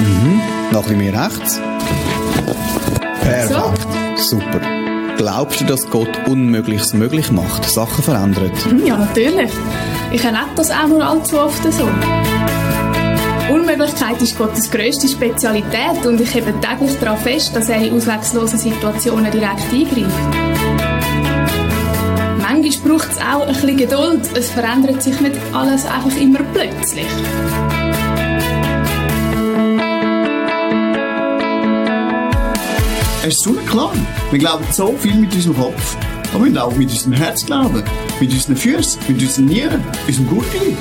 Mhm. Noch ein bisschen mehr rechts. Perfekt. Super. Glaubst du, dass Gott Unmögliches möglich macht, Sachen verändert? Hm, Ja, natürlich. Ich erlebe das auch nur allzu oft so. Unmöglichkeit ist Gottes grösste Spezialität und ich hebe täglich darauf fest, dass er in ausweglosen Situationen direkt eingreift. Manchmal braucht es auch ein bisschen Geduld. Es verändert sich nicht alles einfach immer plötzlich. Es ist so klar. Wir glauben so viel mit unserem Kopf. Aber wir müssen auch mit unserem Herz glauben. Mit unseren Füßen, mit unseren Nieren, unserem Gurtli.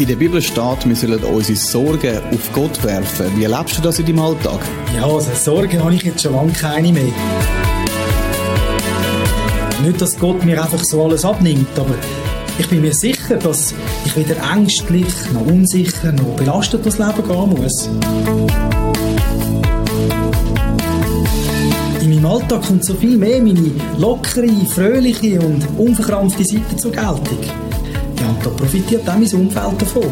In der Bibel steht, wir sollen unsere Sorgen auf Gott werfen. Wie erlebst du das in deinem Alltag? Ja, also Sorgen habe ich jetzt schon lange keine mehr. Nicht, dass Gott mir einfach so alles abnimmt, aber ich bin mir sicher, dass ich weder ängstlich, noch unsicher, noch belastet durchs Leben gehen muss. In meinem Alltag kommt so viel mehr meine lockere, fröhliche und unverkrampfte Seite zur Geltung. Ja, und da profitiert auch mein Umfeld davon.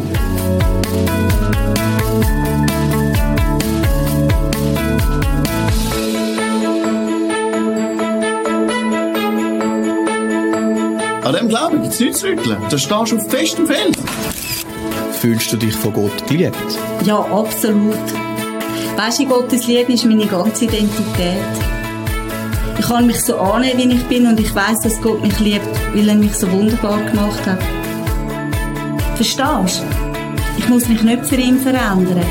An dem Glauben gibt es nichts zu rütteln. Da stehst du auf festem Feld. Fühlst du dich von Gott geliebt? Ja, absolut. Weißt du, Gottes Liebe ist meine ganze Identität. Ich kann mich so annehmen, wie ich bin und ich weiß, dass Gott mich liebt, weil er mich so wunderbar gemacht hat. Verstehst du? Ich muss mich nicht für ihn verändern.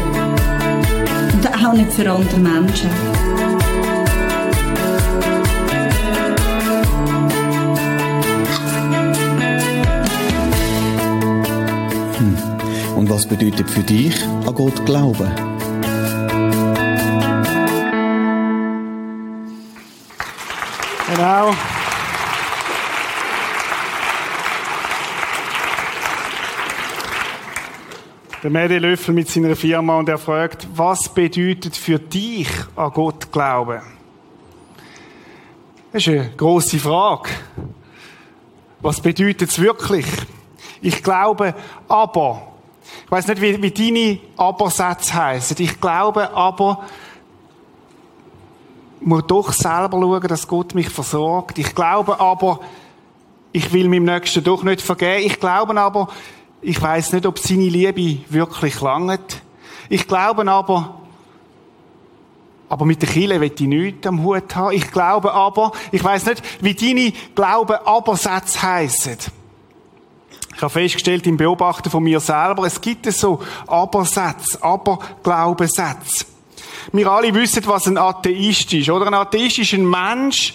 Und auch nicht für andere Menschen. Und was bedeutet für dich an Gott glauben? Genau. Der Medi Löffel mit seiner Firma und er fragt, was bedeutet für dich an Gott glauben? Das ist eine grosse Frage. Was bedeutet es wirklich? Ich glaube aber. Ich weiß nicht, wie, wie deine Aber-Sätze heißen. Ich glaube aber, muss doch selber schauen, dass Gott mich versorgt. Ich glaube aber, ich will meinem Nächsten doch nicht vergeben. Ich glaube aber, ich weiß nicht, ob seine Liebe wirklich langt. Ich glaube aber, aber mit der Kille will ich nichts am Hut haben. Ich glaube aber, ich weiß nicht, wie deine Glaube aber Sätze heissen. Ich habe festgestellt im Beobachten von mir selber, es gibt so Aber-Sätze, Aber-Glaubensätze. Wir alle wissen, was ein Atheist ist, oder? Ein Atheist ist ein Mensch,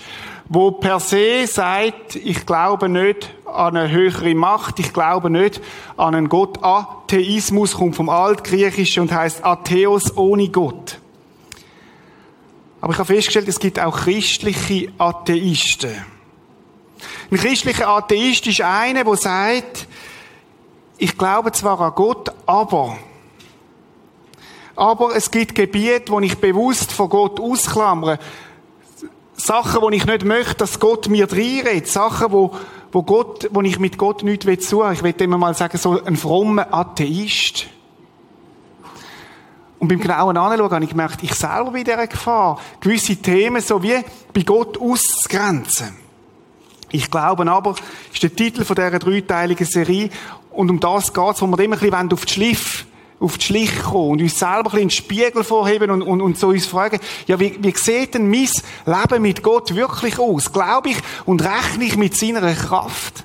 wo per se sagt, ich glaube nicht an eine höhere Macht, ich glaube nicht an einen Gott. Atheismus kommt vom Altgriechischen und heißt Atheos ohne Gott. Aber ich habe festgestellt, es gibt auch christliche Atheisten. Ein christlicher Atheist ist einer, der sagt, ich glaube zwar an Gott, aber aber es gibt Gebiete, wo ich bewusst von Gott ausklammere. Sachen, wo ich nicht möchte, dass Gott mir reinredet. Sachen, wo, wo Gott, wo ich mit Gott nichts will suchen. Ich will immer mal sagen, so ein frommer Atheist. Und beim genauen Anschauen habe ich gemerkt, ich selber bin in dieser Gefahr, gewisse Themen so wie bei Gott auszugrenzen. Ich glaube aber, ist der Titel von dieser dreiteiligen Serie, und um das geht's, wo wir immer ein bisschen auf die Schliff auf die Schliche kommen und uns selber ein in den Spiegel vorheben und, und, und so uns fragen, ja, wie, wie sieht denn mein Leben mit Gott wirklich aus? Glaube ich und rechne ich mit seiner Kraft?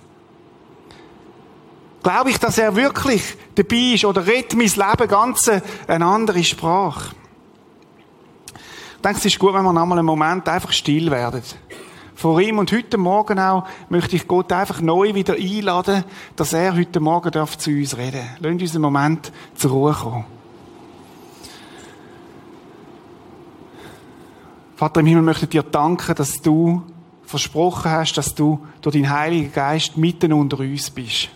Glaube ich, dass er wirklich dabei ist oder redet mein Leben ganz eine andere Sprache? Ich denke, es ist gut, wenn wir nochmal einen Moment einfach still werden. Vor ihm und heute Morgen auch möchte ich Gott einfach neu wieder einladen, dass er heute Morgen darf zu uns reden. Lass uns einen Moment zur Ruhe kommen. Vater im Himmel, möchte dir danken, dass du versprochen hast, dass du durch deinen Heiligen Geist mitten unter uns bist.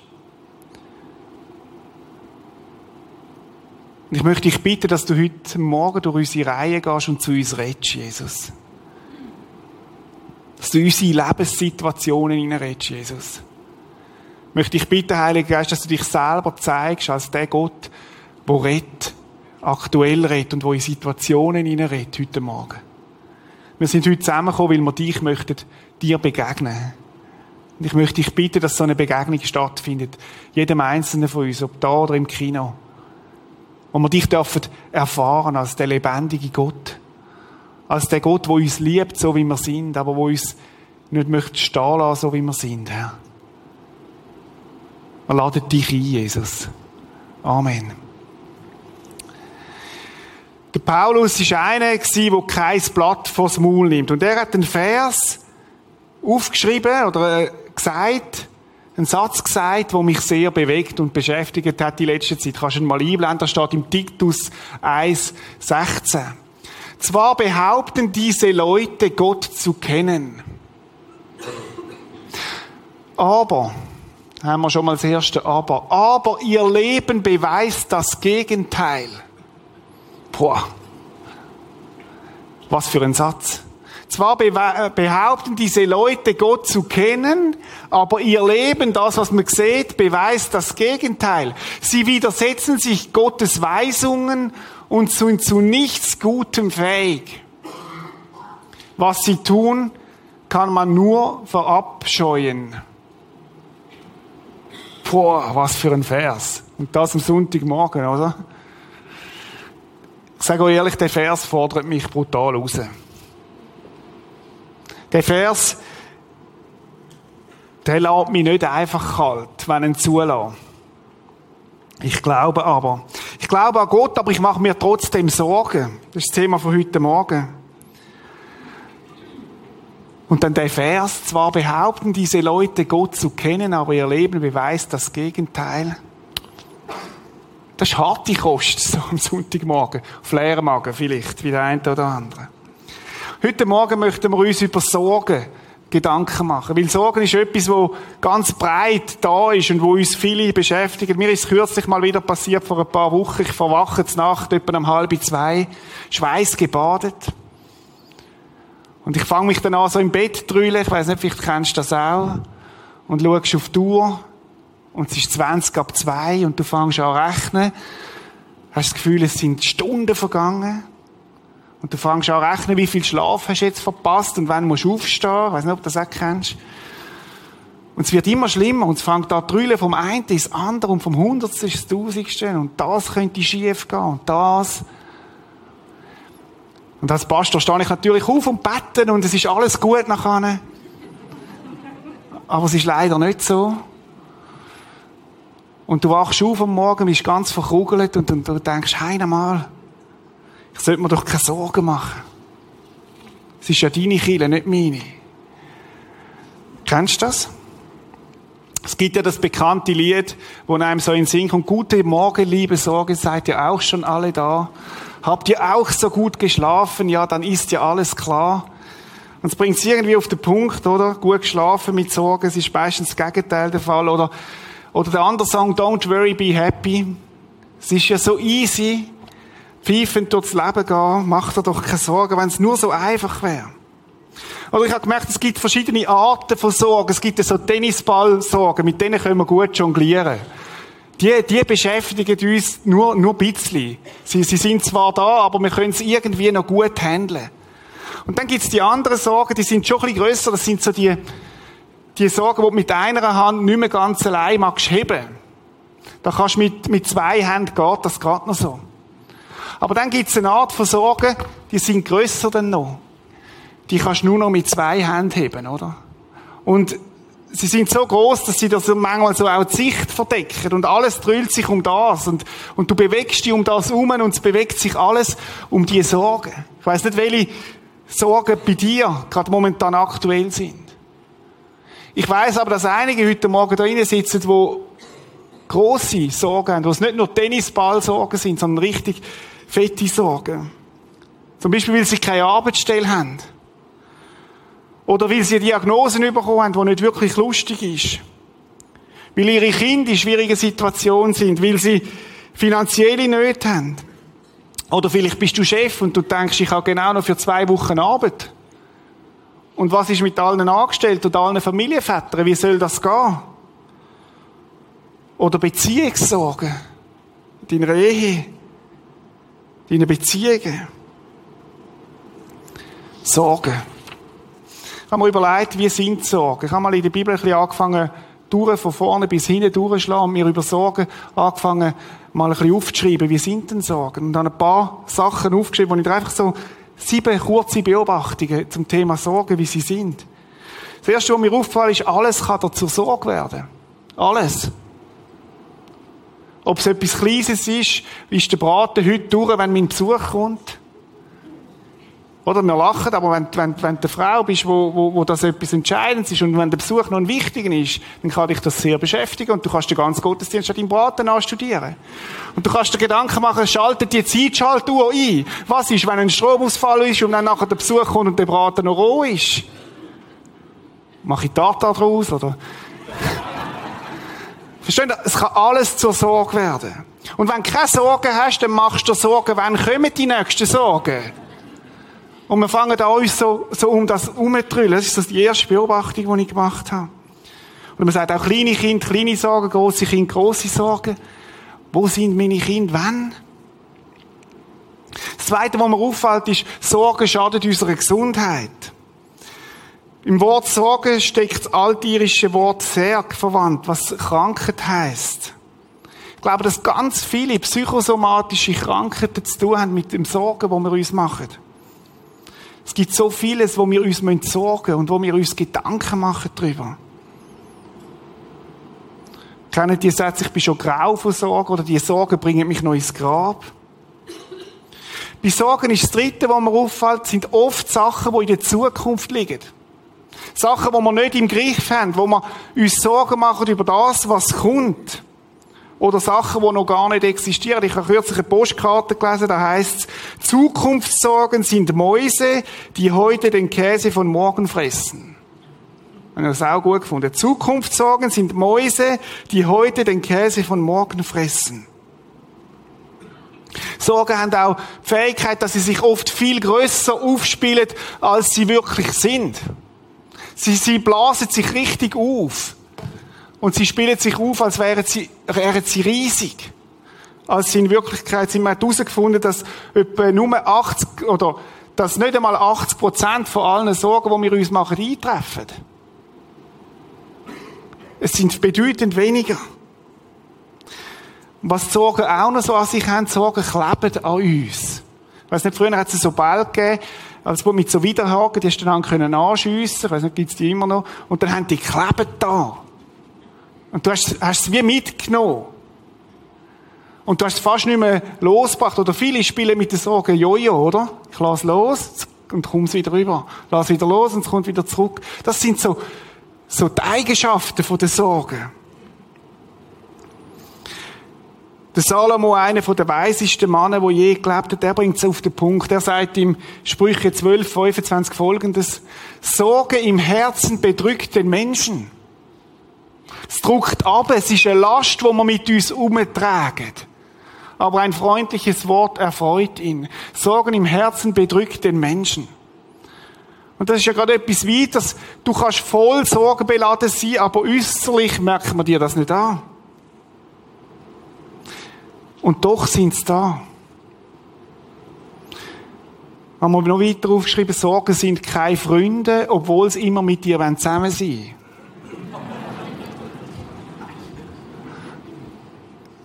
Und ich möchte dich bitten, dass du heute Morgen durch unsere Reihe gehst und zu uns redest, Jesus. Dass du unsere Lebenssituationen hineinredest, Jesus. Ich möchte dich bitten, Heiliger Geist, dass du dich selber zeigst als der Gott, der redet. aktuell redet und wo in Situationen redet heute Morgen. Wir sind heute zusammengekommen, weil wir dich möchten, dir begegnen. Und ich möchte dich bitten, dass so eine Begegnung stattfindet. Jedem Einzelnen von uns, ob da oder im Kino. Wo wir dich dürfen erfahren als der lebendige Gott. Als der Gott, der uns liebt, so wie wir sind, aber wo uns nicht möchte stehen lassen, so wie wir sind, Herr. Wir laden dich ein, Jesus. Amen. Der Paulus war einer, der kein Blatt vors Maul nimmt. Und er hat einen Vers aufgeschrieben oder äh, gesagt, einen Satz gesagt, der mich sehr bewegt und beschäftigt hat die letzte Zeit. Kannst du ihn mal einblenden, da steht im Titus 1,16. Zwar behaupten diese Leute, Gott zu kennen. Aber, haben wir schon mal das erste Aber, aber ihr Leben beweist das Gegenteil. Boah. Was für ein Satz. Zwar äh, behaupten diese Leute, Gott zu kennen, aber ihr Leben, das, was man sieht, beweist das Gegenteil. Sie widersetzen sich Gottes Weisungen und sind zu nichts Gutem fähig. Was sie tun, kann man nur verabscheuen. Boah, was für ein Vers. Und das am Sonntagmorgen, oder? Ich sage euch ehrlich, der Vers fordert mich brutal raus. Der Vers, der lässt mich nicht einfach kalt, wenn er ihn zulässt. Ich glaube aber. Ich glaube an Gott, aber ich mache mir trotzdem Sorgen. Das ist das Thema von heute Morgen. Und dann der Vers, zwar behaupten diese Leute Gott zu kennen, aber ihr Leben beweist das Gegenteil. Das ist harte Kost, so am Sonntagmorgen. Auf leeren Magen vielleicht, wie der eine oder andere. Heute Morgen möchten wir uns über Sorgen Gedanken machen. Weil Sorgen ist etwas, wo ganz breit da ist und wo uns viele beschäftigt. Mir ist kürzlich mal wieder passiert, vor ein paar Wochen. Ich verwache zur Nacht, etwa um halb zwei, Schweiß gebadet. Und ich fange mich dann an, so im Bett drüllen. Ich weiß nicht, vielleicht kennst du das auch. Und schaust auf die Uhr. Und es ist 20 ab zwei und du fängst an rechnen. Hast das Gefühl, es sind Stunden vergangen. Und du fängst an rechnen, wie viel Schlaf hast du jetzt verpasst und wann musst du aufstehen. Ich weiß nicht, ob du das auch kennst. Und es wird immer schlimmer und es fängt an zu vom einen ins andere und vom Hundertsten ins Tausendste und das könnte schief gehen und das. Und als Pastor stehe ich natürlich auf und beten und es ist alles gut nachher. Aber es ist leider nicht so. Und du wachst auf am Morgen, bist ganz verkugelt und, und du denkst, hey, mal, ich sollte mir doch keine Sorgen machen. Es ist ja deine Kille, nicht meine. Kennst du das? Es gibt ja das bekannte Lied, wo einem so in den Sinn kommt, gute Morgen, liebe Sorge, seid ihr auch schon alle da? Habt ihr auch so gut geschlafen? Ja, dann ist ja alles klar. Und es bringt es irgendwie auf den Punkt, oder? Gut geschlafen mit Sorgen, es ist meistens das Gegenteil der Fall, oder? Oder der andere Song, Don't Worry, Be Happy. Es ist ja so easy, pfeifend durchs Leben gehen, mach dir doch keine Sorgen, wenn es nur so einfach wäre. Oder ich habe gemerkt, es gibt verschiedene Arten von Sorgen. Es gibt so Tennisball-Sorgen, mit denen können wir gut jonglieren die, die beschäftigen uns nur, nur ein bisschen. Sie, sie sind zwar da, aber wir können es irgendwie noch gut handeln. Und dann gibt's die anderen Sorgen, die sind schon ein bisschen grösser. Das sind so die, die Sorgen, die du mit einer Hand nicht mehr ganz allein magst heben. Da kannst du mit, mit zwei Händen geht das gerade noch so. Aber dann gibt's eine Art von Sorgen, die sind grösser denn noch. Die kannst du nur noch mit zwei Händen heben, oder? Und sie sind so groß, dass sie das manchmal so auch die Sicht verdecken und alles drüllt sich um das und, und du bewegst dich um das um und es bewegt sich alles um die Sorgen. Ich weiß nicht, welche Sorgen bei dir gerade momentan aktuell sind. Ich weiß aber, dass einige heute Morgen da drinnen sitzen, wo große Sorgen haben, wo es nicht nur Tennisball-Sorgen sind, sondern richtig fette Sorgen. Zum Beispiel, weil sie keine Arbeitsstelle haben oder weil sie Diagnosen bekommen haben, die nicht wirklich lustig ist. Weil ihre Kinder in schwierigen Situationen sind, weil sie finanzielle Nöte haben. Oder vielleicht bist du Chef und du denkst, ich habe genau noch für zwei Wochen Arbeit. Und was ist mit allen Angestellten und allen Familienvätern? Wie soll das gehen? Oder Beziehungssorgen in deiner Ehe. Deine Beziehungen. Sorgen. Ich habe mir überlegt, wie sind Sorgen? Ich habe mal in der Bibel ein bisschen angefangen, durch, von vorne bis hinten durchschlagen und mir über Sorgen angefangen, mal ein bisschen aufzuschreiben. Wie sind denn Sorgen? Und dann ein paar Sachen aufgeschrieben, wo ich einfach so sieben kurze Beobachtungen zum Thema Sorgen, wie sie sind. Das erste, was mir aufgefallen ist, alles kann dazu Sorge werden. Alles. Ob es etwas Kleines ist, wie ist der Braten heute durch, wenn mein Besuch kommt? Oder wir lachen, aber wenn, wenn, wenn du eine Frau bist, wo, wo, wo das etwas Entscheidendes ist und wenn der Besuch noch ein wichtiger ist, dann kann dich das sehr beschäftigen und du kannst den ganzen Gottesdienst an deinem Braten anstudieren. Und du kannst dir Gedanken machen, schaltet die Zeitschaltuhr ein. Was ist, wenn ein Stromausfall ist und dann nachher der Besuch kommt und der Braten noch roh ist? Mache ich Tartar draus, oder? Verstehen Sie? Es kann alles zur Sorge werden. Und wenn du keine Sorgen hast, dann machst du dir Sorgen, wann kommen die nächsten Sorgen? Und wir fangen an uns so, so um das herumzutrüllen. Das ist das die erste Beobachtung, die ich gemacht habe. Und man sagt auch kleine Kinder, kleine Sorgen, große Kinder, große Sorgen. Wo sind meine Kinder, wann? Das Zweite, was mir auffällt, ist, Sorgen schadet unserer Gesundheit. Im Wort Sorge steckt das altirische Wort Serg verwandt, was Krankheit heißt. Ich glaube, dass ganz viele psychosomatische Krankheiten zu tun haben mit dem Sorgen, wo wir uns machen. Es gibt so vieles, wo wir uns sorgen müssen und wo wir uns Gedanken machen darüber. Kennen die Sätze, ich bin schon grau von Sorgen oder die Sorgen bringen mich noch ins Grab? Bei Sorgen ist das Dritte, was mir auffällt, sind oft Sachen, die in der Zukunft liegen. Sachen, die wir nicht im Griff haben, wo wir uns Sorgen machen über das, was kommt. Oder Sachen, die noch gar nicht existieren. Ich habe kürzlich eine Postkarte gelesen, da heißt es, Zukunftssorgen sind Mäuse, die heute den Käse von morgen fressen. Ich habe das auch gut gefunden. Zukunftssorgen sind Mäuse, die heute den Käse von morgen fressen. Sorgen haben auch die Fähigkeit, dass sie sich oft viel größer aufspielen, als sie wirklich sind. Sie, sie blasen sich richtig auf. Und sie spielen sich auf, als wären sie, wären sie riesig. Als sie in Wirklichkeit sind. Man herausgefunden, dass etwa nur 80 oder dass nicht einmal 80 Prozent von allen Sorgen, die wir uns machen, eintreffen. Es sind bedeutend weniger. Was die Sorgen auch noch so an sich haben, die Sorgen kleben an uns. Ich weiss nicht, früher hat es so Ball gegeben, als wo mit so Widerhaken, die hast du dann können anschiessen, ich weiss nicht, gibt's die immer noch, und dann haben die geklebt da. Und du hast, hast es wie mitgenommen. Und du hast es fast nicht mehr losgebracht. Oder viele spielen mit der Sorge Jojo, oder? Ich lasse los und komme wieder rüber. Lass wieder los und es kommt wieder zurück. Das sind so, so die Eigenschaften von der Sorge. Der Salomo, einer der weisesten Männer, der je gelebt hat, der bringt es auf den Punkt. Er sagt im Sprüche 12, 25 folgendes. Sorge im Herzen bedrückt den Menschen. Es drückt ab, es ist eine Last, die wir mit uns umtragen. Aber ein freundliches Wort erfreut ihn. Sorgen im Herzen bedrückt den Menschen. Und das ist ja gerade etwas weiteres. Du kannst voll sorgenbeladen sein, aber äußerlich merkt man dir das nicht an. Und doch sind sie da. Haben wir noch weiter aufgeschrieben, Sorgen sind keine Freunde, obwohl sie immer mit dir zusammen sein wollen.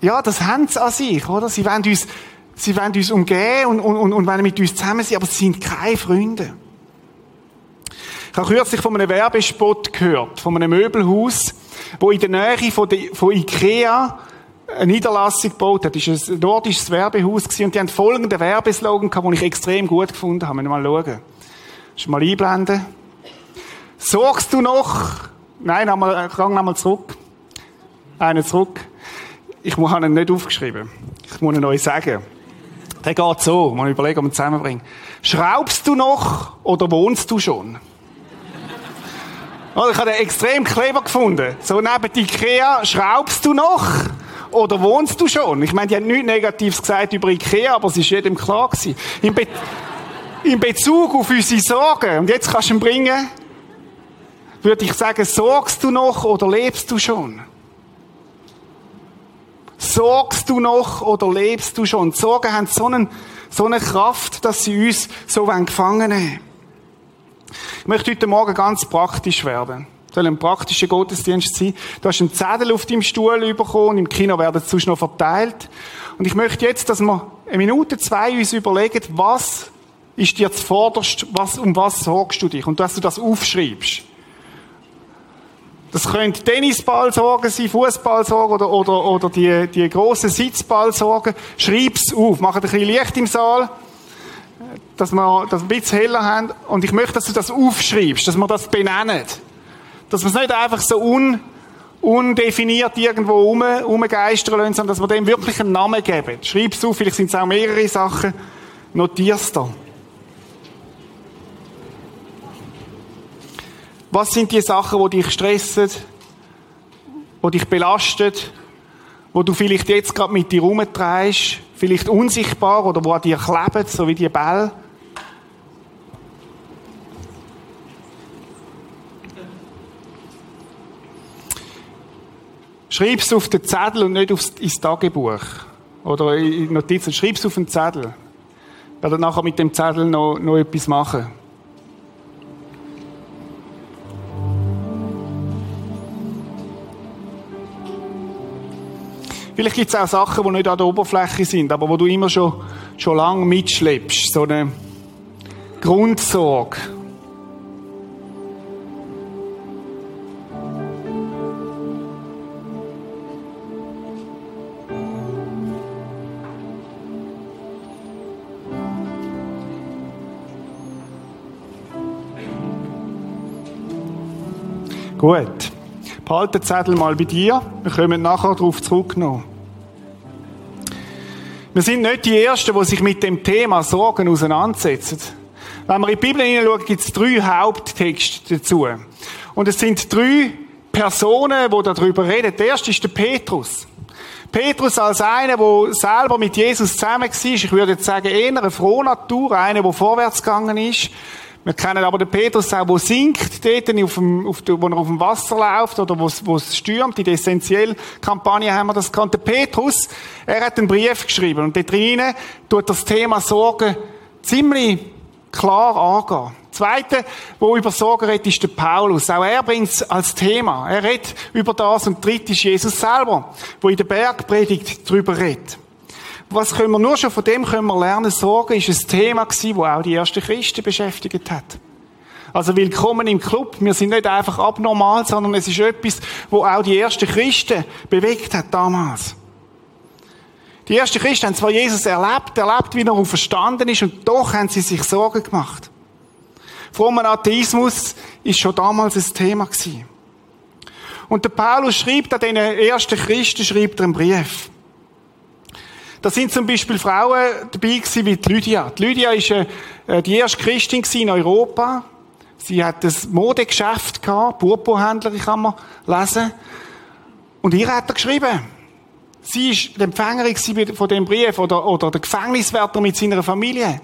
Ja, das haben sie an sich, oder? Sie wollen uns, sie wollen uns umgehen und, und, und, wollen mit uns zusammen sein, aber sie sind keine Freunde. Ich habe kürzlich von einem Werbespot gehört, von einem Möbelhaus, wo in der Nähe von, der, von Ikea eine Niederlassung gebaut hat. Das war ein nordisches Werbehaus und die haben folgenden Werbeslogan den ich extrem gut gefunden habe. Mal schauen. Schon mal einblenden. Sorgst du noch? Nein, nochmal, gang nochmal zurück. Einen zurück. Ich habe ihn nicht aufgeschrieben. Ich muss ihn euch sagen. Der geht so. Mal überlegen, ob wir ihn zusammenbringen. Schraubst du noch oder wohnst du schon? Oh, ich habe den extrem clever gefunden. So neben Ikea, schraubst du noch? Oder wohnst du schon? Ich meine, die haben nichts Negatives gesagt über Ikea, aber es ist jedem klar gewesen. In, Be in Bezug auf unsere Sorgen, und jetzt kannst du ihn bringen, würde ich sagen, sorgst du noch oder lebst du schon? Sorgst du noch oder lebst du schon? Die Sorgen haben so einen, So eine Kraft, dass sie uns so gefangen nehmen Ich möchte heute Morgen ganz praktisch werden. Es soll ein praktischer Gottesdienst sein. Du hast einen Zettel auf deinem Stuhl bekommen im Kino werden sonst noch verteilt. Und ich möchte jetzt, dass wir eine Minute, zwei uns überlegen, was ist dir zuvorderst, was, um was sorgst du dich? Und dass du das aufschreibst. Das könnte Tennisballsorgen sein, Fußballsorgen oder, oder, oder die, die grossen Sitzballsorgen. Schreib's auf. Mach ein bisschen Licht im Saal, dass wir das ein bisschen heller haben. Und ich möchte, dass du das aufschreibst, dass wir das benennen. Dass wir es nicht einfach so un, undefiniert irgendwo rum, rumgeistern lassen, sondern dass wir dem wirklich einen Namen geben. Schreib's auf, vielleicht sind es auch mehrere Sachen. Notierst du. Was sind die Sachen, die dich stressen, die dich belasten, wo du vielleicht jetzt gerade mit dir rumtreibst, vielleicht unsichtbar oder wo an dir kleben, so wie die Bälle? Schreib es auf den Zettel und nicht aufs, ins Tagebuch. Oder in Notizen. Schreib es auf den Zettel. Ich werde nachher mit dem Zettel noch, noch etwas machen. Vielleicht gibt es auch Sachen, die nicht an der Oberfläche sind, aber wo du immer schon, schon lange mitschleppst. So eine Grundsorge. Gut. Behalte den Zettel mal bei dir. Wir kommen nachher darauf zurück noch. Wir sind nicht die Ersten, die sich mit dem Thema Sorgen auseinandersetzen. Wenn wir in die Bibel hineinschauen, gibt es drei Haupttexte dazu. Und es sind drei Personen, die darüber reden. Der erste ist der Petrus. Petrus als einer, der selber mit Jesus zusammen war, ich würde jetzt sagen, eher eine frohe Natur, einer, der vorwärts gegangen ist, wir kennen aber den Petrus auch, der sinkt, dort, auf dem, auf wo er auf dem Wasser läuft oder wo es, wo es stürmt. In der Essentiell-Kampagne haben wir das gekannt. Der Petrus, er hat einen Brief geschrieben und dort drinnen tut das Thema Sorgen ziemlich klar angehen. Zweite, wo über Sorgen redet, ist der Paulus. Auch er bringt es als Thema. Er redet über das und dritte ist Jesus selber, wo in der Bergpredigt darüber redet was können wir nur schon von dem können wir lernen? Sorgen ist ein Thema gewesen, das auch die ersten Christen beschäftigt hat. Also willkommen im Club. Wir sind nicht einfach abnormal, sondern es ist etwas, wo auch die ersten Christen bewegt hat damals. Die ersten Christen haben zwar Jesus erlebt, erlebt, wie er verstanden ist, und doch haben sie sich Sorgen gemacht. Frommer Atheismus ist schon damals ein Thema gewesen. Und der Paulus schreibt an den ersten Christen, schreibt er einen Brief. Da sind zum Beispiel Frauen dabei gewesen wie die Lydia. Die Lydia ist äh, die erste Christin in Europa. Sie hat ein Modegeschäft gehabt, Purpurhändlerin kann man lesen. Und ihr hat er geschrieben. Sie ist die Empfängerin von dem Brief oder, oder der Gefängniswärter mit seiner Familie.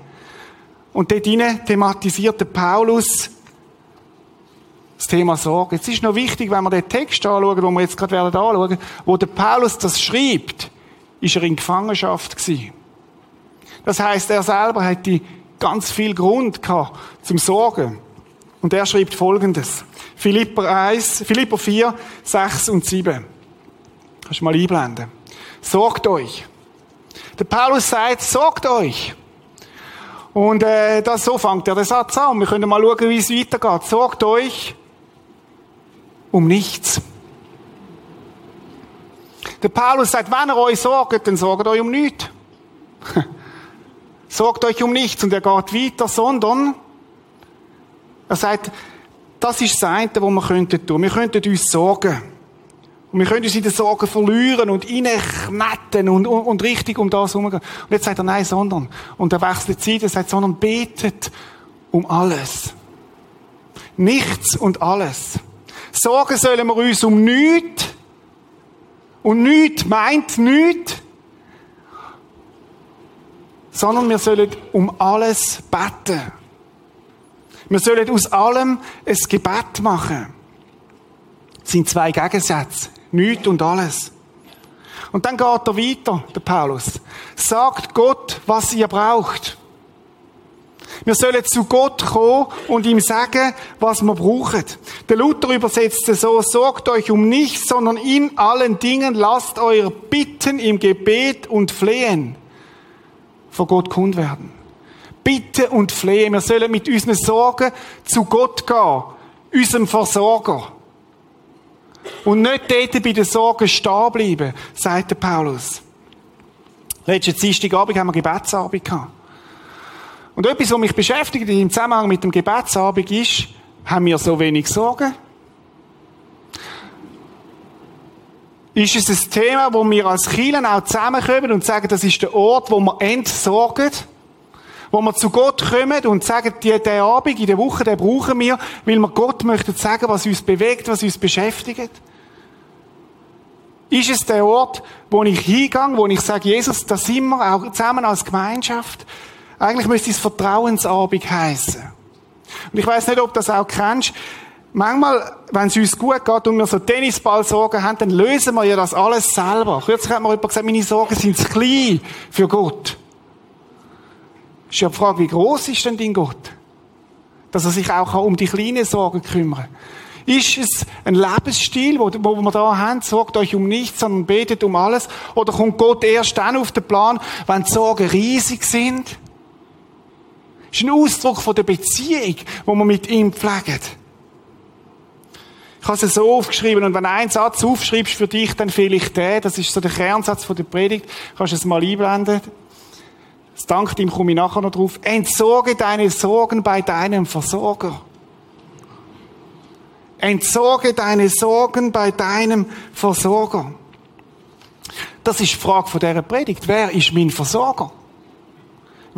Und dort drinnen thematisierte Paulus das Thema Sorge. Jetzt ist noch wichtig, wenn wir den Text anschauen, den wir jetzt gerade anschauen, wo der Paulus das schreibt, ist er in Gefangenschaft gewesen. Das heißt, er selber hätte ganz viel Grund gehabt zum Sorgen. Und er schreibt Folgendes. Philipper 1, Philipper 4, 6 und 7. Kannst du mal einblenden. Sorgt euch. Der Paulus sagt, sorgt euch. Und äh, das, so fängt er den Satz an. Wir können mal schauen, wie es weitergeht. Sorgt euch um nichts. Der Paulus sagt, wenn ihr euch sorgt, dann sorgt euch um nichts. sorgt euch um nichts. Und er geht weiter, sondern er sagt, das ist das eine, was wir könnten tun. Wir könnten uns sorgen. Und wir können uns in den Sorgen verlieren und reinknetten und, und, und richtig um das herumgehen. Und jetzt sagt er, nein, sondern. Und er wechselt Zeit, er sagt, sondern betet um alles. Nichts und alles. Sorgen sollen wir uns um nichts und nichts meint nichts, sondern wir sollen um alles beten. Wir sollen aus allem ein Gebet machen. Das sind zwei Gegensätze. Nichts und alles. Und dann geht er weiter, der Paulus. Sagt Gott, was ihr braucht. Wir sollen zu Gott kommen und ihm sagen, was wir brauchen. Der Luther übersetzt es so, sorgt euch um nichts, sondern in allen Dingen lasst euer Bitten im Gebet und Flehen vor Gott kund werden. Bitte und Flehen. Wir sollen mit unseren Sorgen zu Gott gehen, unserem Versorger. Und nicht dort bei den Sorgen stehen bleiben, sagt der Paulus. Letzten Dienstagabend haben wir Gebetsabend gehabt. Und etwas, was mich beschäftigt im Zusammenhang mit dem Gebetsabend ist, haben wir so wenig Sorgen? Ist es ein Thema, wo wir als Kirchen auch zusammenkommen und sagen, das ist der Ort, wo wir entsorgen? Wo wir zu Gott kommen und sagen, diesen Abend, in der Woche, den brauchen wir, weil wir Gott möchten sagen, was uns bewegt, was uns beschäftigt? Ist es der Ort, wo ich hingehe, wo ich sage, Jesus, da sind wir auch zusammen als Gemeinschaft? Eigentlich müsste es Vertrauensabend heißen. Und ich weiß nicht, ob du das auch kennst. Manchmal, wenn es uns gut geht und wir so Tennisball-Sorgen haben, dann lösen wir ja das alles selber. Kürzlich hat mir jemand gesagt, meine Sorgen sind zu klein für Gott. Ist ja die Frage, wie groß ist denn dein Gott? Dass er sich auch um die kleinen Sorgen kümmern. Ist es ein Lebensstil, wo, wo wir da haben, sorgt euch um nichts, sondern betet um alles? Oder kommt Gott erst dann auf den Plan, wenn die Sorgen riesig sind? Ist ein Ausdruck von der Beziehung, wo man mit ihm pflegt. Ich habe es so aufgeschrieben und wenn du einen Satz aufschreibst für dich, dann fehle ich den. Das ist so der Kernsatz von der Predigt. Kannst du es mal einblenden? Das dankt ihm komme ich nachher noch drauf. Entsorge deine Sorgen bei deinem Versorger. Entsorge deine Sorgen bei deinem Versorger. Das ist die Frage von dieser Predigt. Wer ist mein Versorger?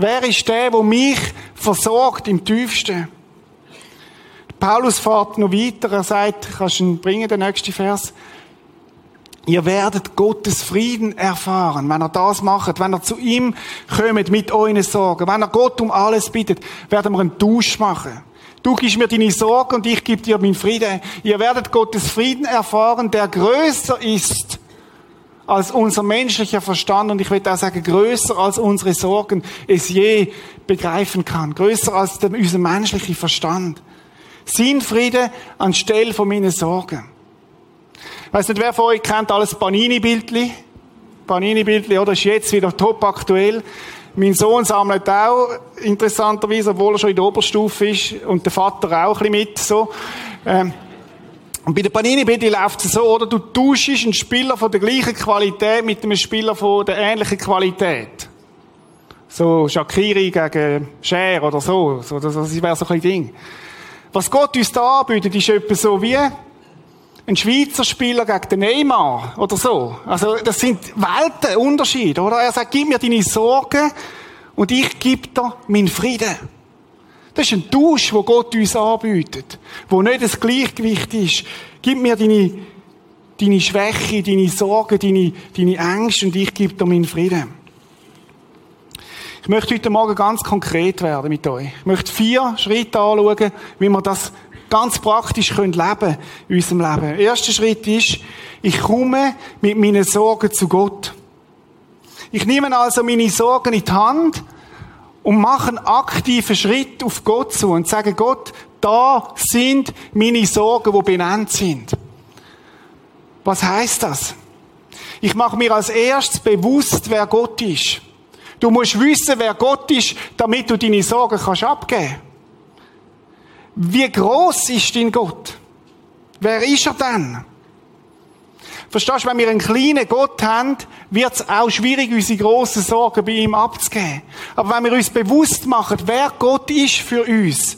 Wer ist der, der mich versorgt im tiefsten? Paulus fährt noch weiter, er sagt, kannst du ihn bringen, den nächsten Vers? Ihr werdet Gottes Frieden erfahren, wenn er das macht, wenn er zu ihm kommt mit euren Sorgen, wenn er Gott um alles bittet, werden wir einen Tausch machen. Du gibst mir deine Sorgen und ich gebe dir meinen Frieden. Ihr werdet Gottes Frieden erfahren, der größer ist als unser menschlicher Verstand und ich würde auch sagen, größer als unsere Sorgen es je begreifen kann. Größer als der, unser menschlicher Verstand. Sein Friede anstelle von meinen Sorgen. Ich weiss nicht, wer von euch kennt alles Panini-Bildli? Panini-Bildli, oder? Ist jetzt wieder top aktuell. Mein Sohn sammelt auch, interessanterweise, obwohl er schon in der Oberstufe ist, und der Vater auch ein bisschen mit, so. Ähm, und bei der Panini BD läuft es so, oder? Du tauschst einen Spieler von der gleichen Qualität mit einem Spieler von der ähnlichen Qualität. So Shakiri gegen Cher oder so. so das, das wäre so ein Ding. Was Gott uns da anbietet, ist etwas so wie ein Schweizer Spieler gegen den Neymar oder so. Also das sind Welten, Unterschiede, oder? Er sagt, gib mir deine Sorgen und ich gebe dir meinen Frieden. Das ist ein Tausch, wo Gott uns anbietet, wo nicht das Gleichgewicht ist. Gib mir deine, deine Schwäche, deine Sorgen, deine, deine Ängste und ich gebe dir meinen Frieden. Ich möchte heute Morgen ganz konkret werden mit euch. Ich möchte vier Schritte anschauen, wie wir das ganz praktisch leben können in unserem Leben. Der erste Schritt ist, ich komme mit meinen Sorgen zu Gott. Ich nehme also meine Sorgen in die Hand und machen aktiven Schritt auf Gott zu und sagen, Gott, da sind meine Sorgen, die benannt sind. Was heißt das? Ich mache mir als erstes bewusst, wer Gott ist. Du musst wissen, wer Gott ist, damit du deine Sorgen kannst abgeben. Wie groß ist dein Gott? Wer ist er denn? Verstehst du, wenn wir einen kleinen Gott haben, wird es auch schwierig, unsere grossen Sorgen bei ihm abzugeben. Aber wenn wir uns bewusst machen, wer Gott ist für uns,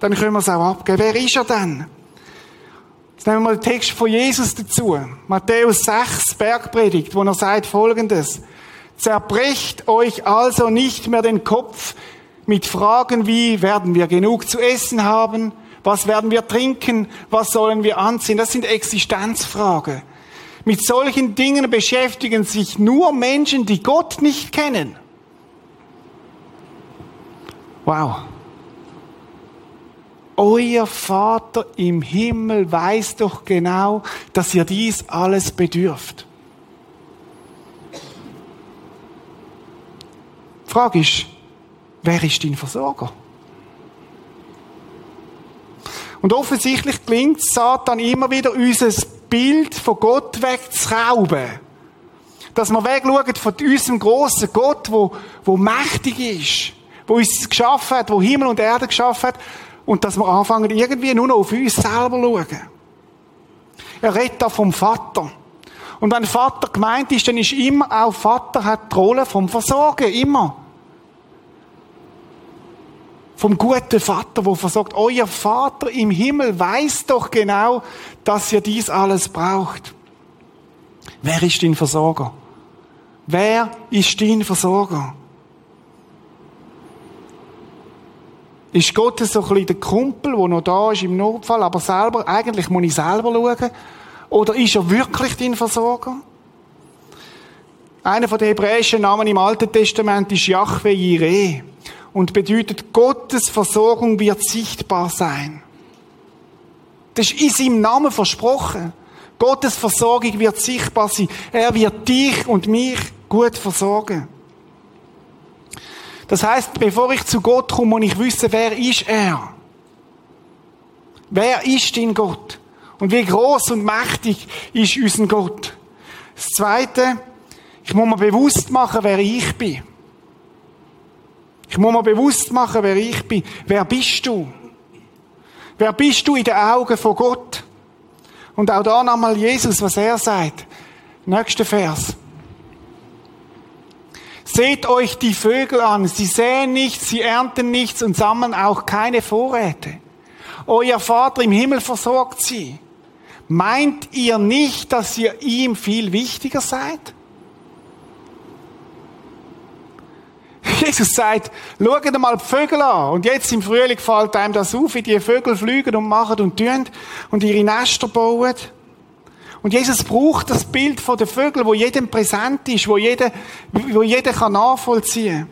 dann können wir es auch abgeben. Wer ist er denn? Jetzt nehmen wir mal den Text von Jesus dazu. Matthäus 6, Bergpredigt, wo er sagt folgendes. Zerbrecht euch also nicht mehr den Kopf mit Fragen wie, werden wir genug zu essen haben? Was werden wir trinken? Was sollen wir anziehen? Das sind Existenzfragen. Mit solchen Dingen beschäftigen sich nur Menschen, die Gott nicht kennen. Wow. Euer Vater im Himmel weiß doch genau, dass ihr dies alles bedürft. Die Frage ist, wer ist dein Versorger? Und offensichtlich klingt Satan immer wieder unseres Bild von Gott wegzurauben. Dass wir wegschauen von unserem grossen Gott, wo, wo mächtig ist, wo uns geschaffen hat, wo Himmel und Erde geschaffen hat, und dass wir anfangen, irgendwie nur noch auf uns selber zu schauen. Er redet da vom Vater. Und wenn Vater gemeint ist, dann ist immer auch Vater hat die Rolle vom Versorgen, immer. Vom guten Vater, wo versorgt. Euer Vater im Himmel weiß doch genau, dass ihr dies alles braucht. Wer ist dein Versorger? Wer ist dein Versorger? Ist Gott so ein bisschen der Kumpel, der noch da ist im Notfall, aber selber, eigentlich muss ich selber schauen? Oder ist er wirklich dein Versorger? Einer den hebräischen Namen im Alten Testament ist Yahweh Jireh und bedeutet, Gottes Versorgung wird sichtbar sein. Das ist in seinem Namen versprochen. Gottes Versorgung wird sichtbar sein. Er wird dich und mich gut versorgen. Das heißt, bevor ich zu Gott komme, muss ich wissen, wer ist er? Wer ist dein Gott? Und wie groß und mächtig ist unser Gott? Das Zweite, ich muss mir bewusst machen, wer ich bin. Ich muss mir bewusst machen, wer ich bin. Wer bist du? Wer bist du in den Augen von Gott? Und auch da nochmal Jesus, was er sagt. Nächster Vers. Seht euch die Vögel an. Sie säen nichts, sie ernten nichts und sammeln auch keine Vorräte. Euer Vater im Himmel versorgt sie. Meint ihr nicht, dass ihr ihm viel wichtiger seid? Jesus sagt, schaut mal die Vögel an. Und jetzt im Frühling fällt einem das auf, wie die Vögel fliegen und machen und tun und ihre Nester bauen. Und Jesus braucht das Bild von den Vögeln, wo jedem präsent ist, wo jeder, wo jeder kann nachvollziehen.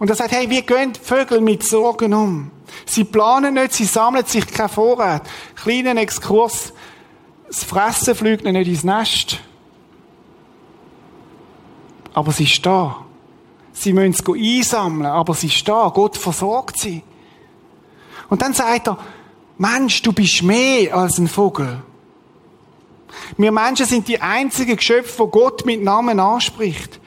Und er sagt, hey, wie gehen die Vögel mit Sorgen um? Sie planen nicht, sie sammeln sich kein Vorrat. Kleiner Exkurs. Das Fressen fliegt nicht ins Nest. Aber sie ist da. Sie müssen es einsammeln, aber sie ist da. Gott versorgt sie. Und dann sagt er, Mensch, du bist mehr als ein Vogel. Wir Menschen sind die einzigen Geschöpfe, wo Gott mit Namen anspricht.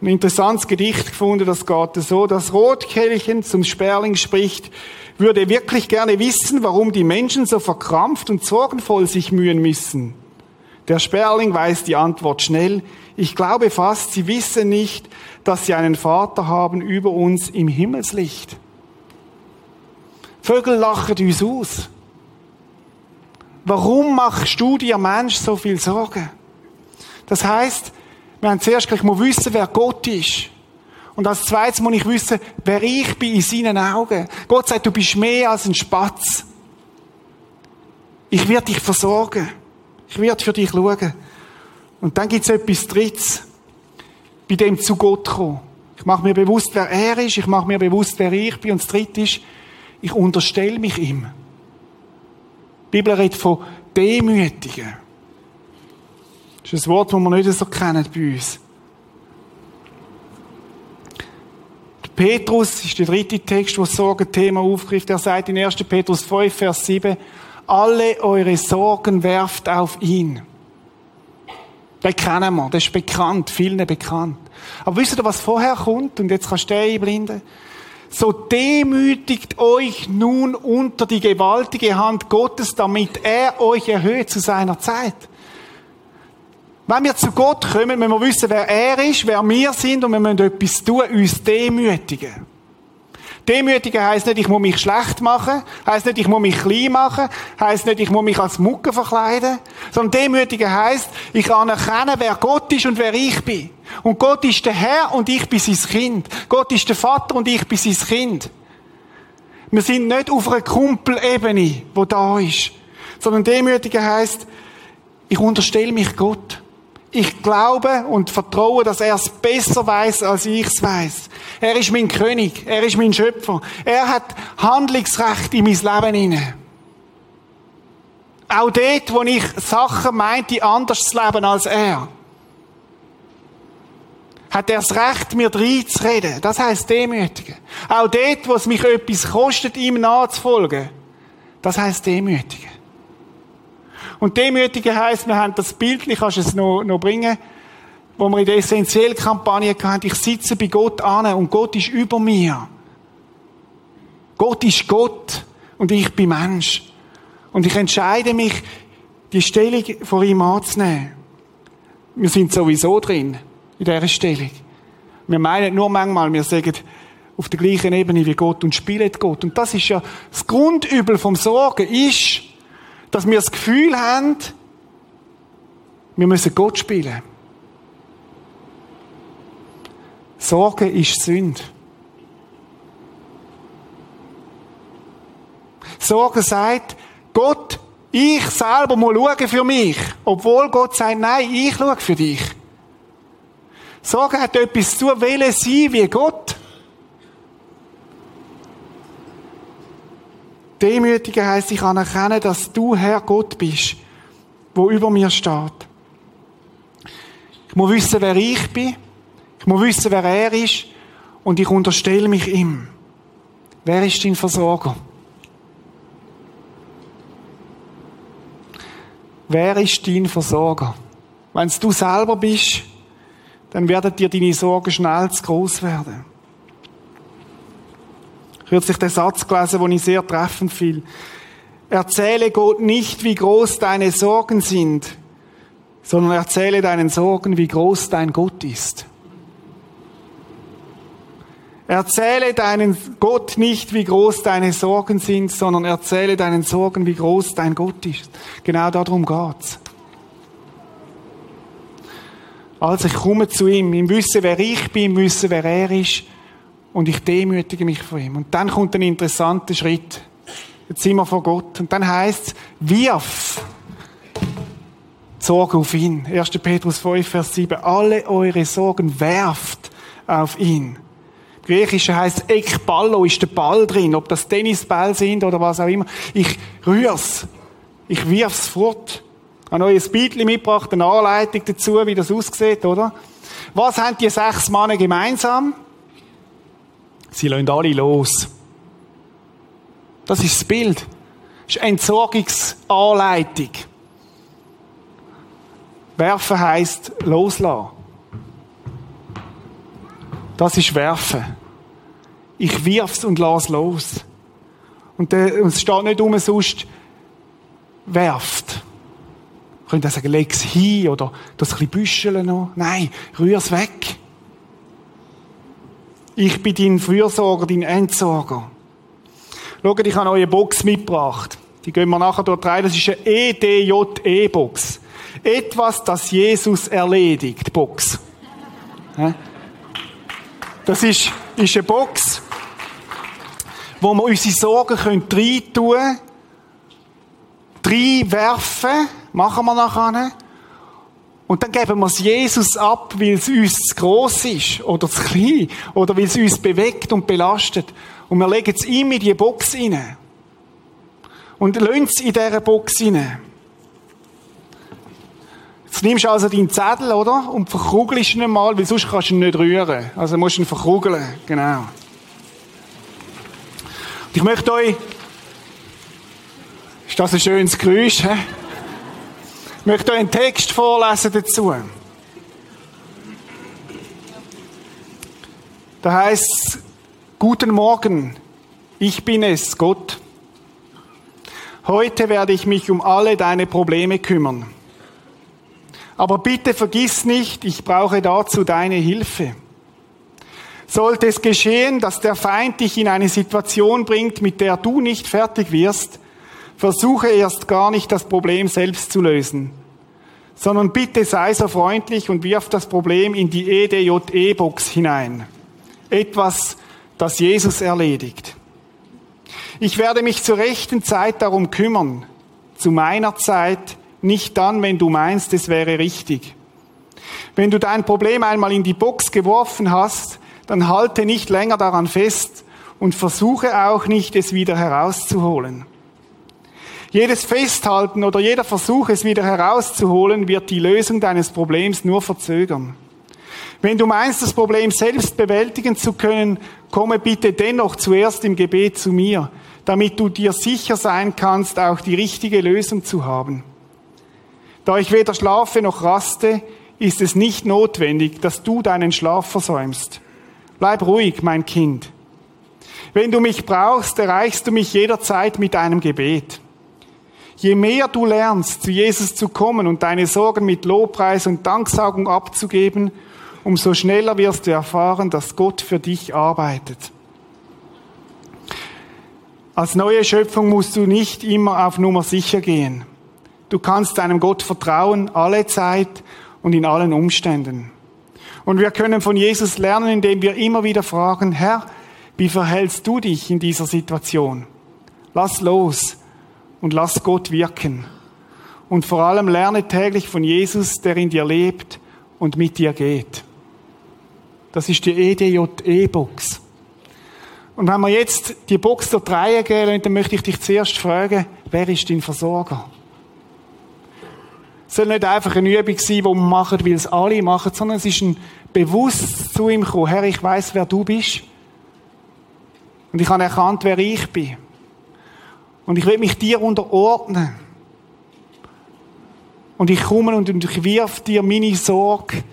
Ein interessantes Gedicht gefunden, das geht so. Das Rotkehlchen zum Sperling spricht, würde wirklich gerne wissen, warum die Menschen so verkrampft und sorgenvoll sich mühen müssen. Der Sperling weiß die Antwort schnell. Ich glaube fast, sie wissen nicht, dass sie einen Vater haben über uns im Himmelslicht. Vögel lachen uns aus. Warum machst du dir Mensch so viel Sorgen? Das heißt, wir haben zuerst ich muss wissen, wer Gott ist. Und als zweites muss ich wissen, wer ich bin in seinen Augen. Gott sagt, du bist mehr als ein Spatz. Ich werde dich versorgen. Ich werde für dich schauen. Und dann gibt es etwas Drittes. Bei dem zu Gott kommen. Ich mache mir bewusst, wer er ist. Ich mache mir bewusst, wer ich bin. Und das Dritte ist, ich unterstelle mich ihm. Die Bibel redet von Demütigen. Das ist ein Wort, das wir nicht so kennen bei uns. Petrus ist der dritte Text, der das Sorgenthema aufgreift. Er sagt in 1. Petrus 5, Vers 7, alle eure Sorgen werft auf ihn. Den kennen wir, das ist bekannt, vielen bekannt. Aber wisst ihr, was vorher kommt? Und jetzt kannst du einblenden. So demütigt euch nun unter die gewaltige Hand Gottes, damit er euch erhöht zu seiner Zeit. Wenn wir zu Gott kommen, müssen wir wissen, wer er ist, wer wir sind und wir müssen etwas tun, uns demütigen. Demütigen heisst nicht, ich muss mich schlecht machen, heisst nicht, ich muss mich klein machen, heisst nicht, ich muss mich als Mucke verkleiden, sondern demütigen heisst, ich anerkenne, wer Gott ist und wer ich bin. Und Gott ist der Herr und ich bin sein Kind. Gott ist der Vater und ich bin sein Kind. Wir sind nicht auf einer Kumpelebene, wo da ist, sondern demütigen heisst, ich unterstelle mich Gott. Ich glaube und vertraue, dass er es besser weiß, als ich es weiß. Er ist mein König, er ist mein Schöpfer. Er hat Handlungsrecht in mein Leben hinein. Auch dort, wo ich Sachen meinte, anders zu leben als er. hat er das Recht, mir reinzureden. Das heisst demütigen. Auch dort, wo es mich etwas kostet, ihm nachzufolgen. Das heisst demütigen. Und demütigen heisst, wir haben das Bild, ich kann es noch, noch bringen, wo wir in der Essentiellkampagne hatten, ich sitze bei Gott an und Gott ist über mir. Gott ist Gott und ich bin Mensch. Und ich entscheide mich, die Stellung vor ihm anzunehmen. Wir sind sowieso drin, in dieser Stellung. Wir meinen nur manchmal, wir sagen auf der gleichen Ebene wie Gott und spielen Gott. Und das ist ja das Grundübel vom Sorgen, ist, dass wir das Gefühl haben, wir müssen Gott spielen. Sorge ist Sünde. Sorge sagt, Gott, ich selber muss schauen für mich. Obwohl Gott sagt, nein, ich schaue für dich. Sorge hat etwas zu wollen sein wie Gott. Demütigen heisst, ich anerkenne, dass du Herr Gott bist, wo über mir steht. Ich muss wissen, wer ich bin. Ich muss wissen, wer er ist. Und ich unterstelle mich ihm. Wer ist dein Versorger? Wer ist dein Versorger? Wenn du selber bist, dann werden dir deine Sorgen schnell zu groß werden. Kürzlich den Satz gelesen, den ich sehr treffend fiel. Erzähle Gott nicht, wie groß deine Sorgen sind, sondern erzähle deinen Sorgen, wie groß dein Gott ist. Erzähle deinen Gott nicht, wie groß deine Sorgen sind, sondern erzähle deinen Sorgen, wie groß dein Gott ist. Genau darum geht's. Also ich komme zu ihm, im Wissen, wer ich bin, im Wissen, wer er ist, und ich demütige mich vor ihm. Und dann kommt ein interessanter Schritt. Jetzt sind wir vor Gott. Und dann heißt es, wirf Sorge auf ihn. 1. Petrus 5, Vers 7. Alle eure Sorgen werft auf ihn. Im Griechischen heißt Ekballo, ist der Ball drin, ob das Tennisball sind oder was auch immer. Ich rühr's. Ich wirf's fort. Ich habe euch ein Bildchen mitgebracht, eine Anleitung dazu, wie das aussieht, oder? Was haben die sechs Männer gemeinsam? Sie lassen alle los. Das ist das Bild. Das ist Entsorgungsanleitung. Werfen heisst loslassen. Das ist Werfen. Ich wirf's und lass los. Und, es steht nicht um sonst werft. Ich könnte sagen, leg's hin oder das ein bisschen büscheln noch. Nein, rühr's weg. Ich bin dein Fürsorger, dein Entsorger. Schaut, ich habe euch eine Box mitgebracht. Die gehen wir nachher dort rein. Das ist eine EDJE-Box. Etwas, das Jesus erledigt. Box. Das ist, ist eine Box, wo wir unsere Sorgen rein tun können, reinwerfen, machen wir nachher. Und dann geben wir es Jesus ab, weil es uns zu gross ist oder zu klein oder weil es uns bewegt und belastet. Und wir legen es ihm in die Box rein. Und lassen es in dieser Box rein. Jetzt nimmst du also deinen Zettel, oder? Und verkrugelst ihn mal, weil sonst kannst du ihn nicht rühren. Also musst du ihn verkrugeln. Genau. Und ich möchte euch, ist das ein schönes Geräusch, hä? Ich möchte euch einen Text vorlesen dazu. Da heißt Guten Morgen, ich bin es, Gott. Heute werde ich mich um alle deine Probleme kümmern. Aber bitte vergiss nicht, ich brauche dazu deine Hilfe. Sollte es geschehen, dass der Feind dich in eine Situation bringt, mit der du nicht fertig wirst, Versuche erst gar nicht das Problem selbst zu lösen, sondern bitte sei so freundlich und wirf das Problem in die EDJE-Box hinein. Etwas, das Jesus erledigt. Ich werde mich zur rechten Zeit darum kümmern, zu meiner Zeit, nicht dann, wenn du meinst, es wäre richtig. Wenn du dein Problem einmal in die Box geworfen hast, dann halte nicht länger daran fest und versuche auch nicht, es wieder herauszuholen. Jedes Festhalten oder jeder Versuch, es wieder herauszuholen, wird die Lösung deines Problems nur verzögern. Wenn du meinst, das Problem selbst bewältigen zu können, komme bitte dennoch zuerst im Gebet zu mir, damit du dir sicher sein kannst, auch die richtige Lösung zu haben. Da ich weder schlafe noch raste, ist es nicht notwendig, dass du deinen Schlaf versäumst. Bleib ruhig, mein Kind. Wenn du mich brauchst, erreichst du mich jederzeit mit einem Gebet. Je mehr du lernst, zu Jesus zu kommen und deine Sorgen mit Lobpreis und Danksagung abzugeben, umso schneller wirst du erfahren, dass Gott für dich arbeitet. Als neue Schöpfung musst du nicht immer auf Nummer sicher gehen. Du kannst deinem Gott vertrauen, alle Zeit und in allen Umständen. Und wir können von Jesus lernen, indem wir immer wieder fragen, Herr, wie verhältst du dich in dieser Situation? Lass los und lass Gott wirken. Und vor allem lerne täglich von Jesus, der in dir lebt und mit dir geht. Das ist die EDJE-Box. Und wenn wir jetzt die Box der Dreie gehen, dann möchte ich dich zuerst fragen, wer ist dein Versorger? Es soll nicht einfach eine Übung sein, die wir machen, weil es alle machen, sondern es ist ein bewusst zu ihm kommen. Herr, ich weiß, wer du bist. Und ich habe erkannt, wer ich bin. Und ich will mich dir unterordnen. Und ich komme und ich wirf dir meine Sorge